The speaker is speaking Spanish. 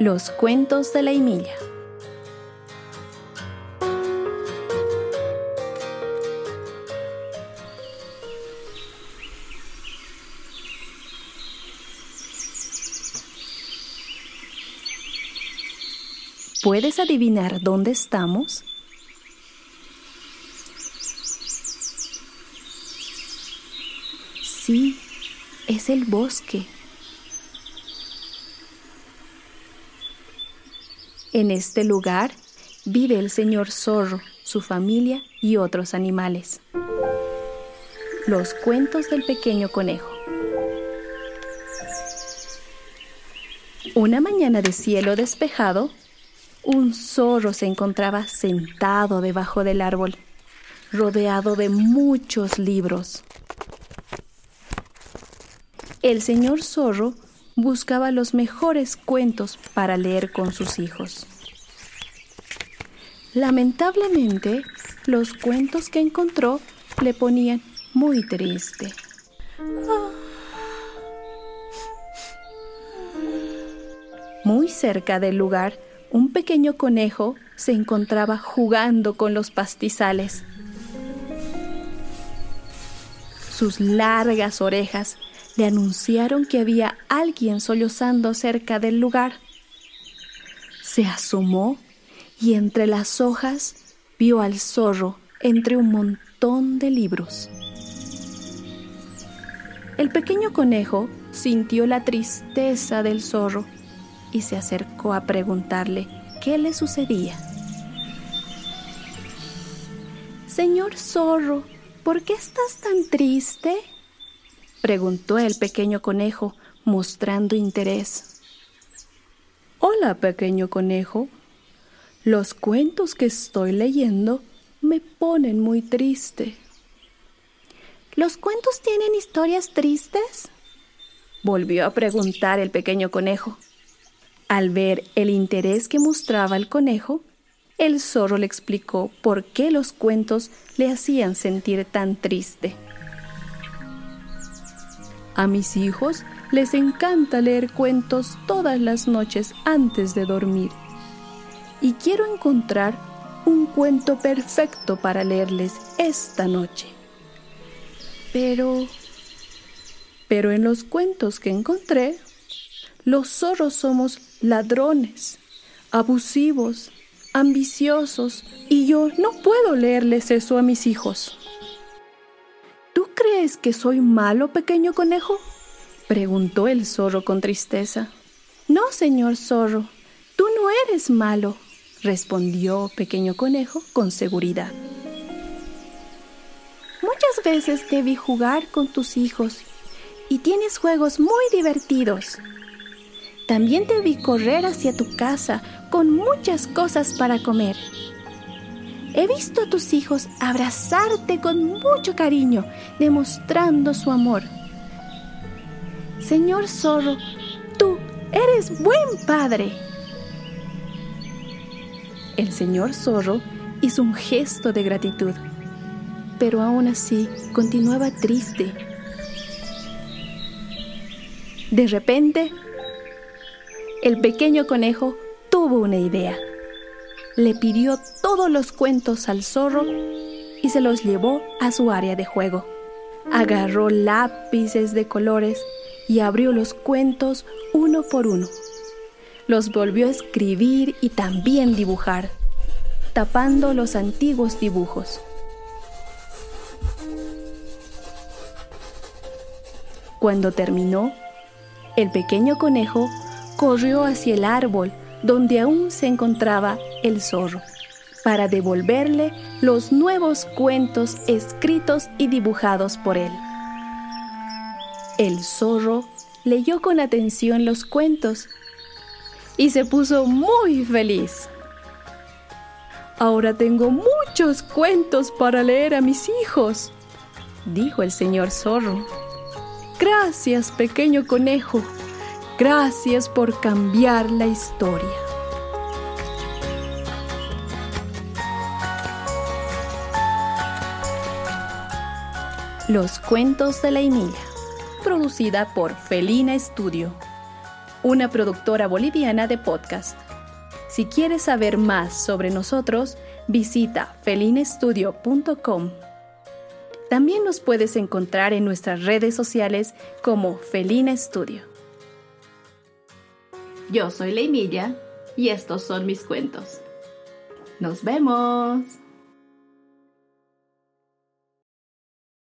Los cuentos de la Emilia. ¿Puedes adivinar dónde estamos? Sí, es el bosque. En este lugar vive el señor zorro, su familia y otros animales. Los cuentos del pequeño conejo. Una mañana de cielo despejado, un zorro se encontraba sentado debajo del árbol, rodeado de muchos libros. El señor zorro buscaba los mejores cuentos para leer con sus hijos. Lamentablemente, los cuentos que encontró le ponían muy triste. Muy cerca del lugar, un pequeño conejo se encontraba jugando con los pastizales. Sus largas orejas le anunciaron que había alguien sollozando cerca del lugar. Se asomó y entre las hojas vio al zorro entre un montón de libros. El pequeño conejo sintió la tristeza del zorro y se acercó a preguntarle qué le sucedía. Señor zorro, ¿por qué estás tan triste? Preguntó el pequeño conejo, mostrando interés. Hola, pequeño conejo. Los cuentos que estoy leyendo me ponen muy triste. ¿Los cuentos tienen historias tristes? Volvió a preguntar el pequeño conejo. Al ver el interés que mostraba el conejo, el zorro le explicó por qué los cuentos le hacían sentir tan triste. A mis hijos les encanta leer cuentos todas las noches antes de dormir. Y quiero encontrar un cuento perfecto para leerles esta noche. Pero... Pero en los cuentos que encontré, los zorros somos ladrones, abusivos, ambiciosos, y yo no puedo leerles eso a mis hijos. ¿Tú crees que soy malo, pequeño conejo? preguntó el zorro con tristeza. No, señor zorro, tú no eres malo, respondió pequeño conejo con seguridad. Muchas veces te vi jugar con tus hijos y tienes juegos muy divertidos. También te vi correr hacia tu casa con muchas cosas para comer. He visto a tus hijos abrazarte con mucho cariño, demostrando su amor. Señor zorro, tú eres buen padre. El señor zorro hizo un gesto de gratitud, pero aún así continuaba triste. De repente, el pequeño conejo tuvo una idea le pidió todos los cuentos al zorro y se los llevó a su área de juego. Agarró lápices de colores y abrió los cuentos uno por uno. Los volvió a escribir y también dibujar, tapando los antiguos dibujos. Cuando terminó, el pequeño conejo corrió hacia el árbol donde aún se encontraba el zorro, para devolverle los nuevos cuentos escritos y dibujados por él. El zorro leyó con atención los cuentos y se puso muy feliz. Ahora tengo muchos cuentos para leer a mis hijos, dijo el señor zorro. Gracias, pequeño conejo. Gracias por cambiar la historia. Los cuentos de la Inilla, producida por Felina Estudio, una productora boliviana de podcast. Si quieres saber más sobre nosotros, visita felinestudio.com. También nos puedes encontrar en nuestras redes sociales como Felina Estudio. Yo soy Leimilla y estos son mis cuentos. ¡Nos vemos!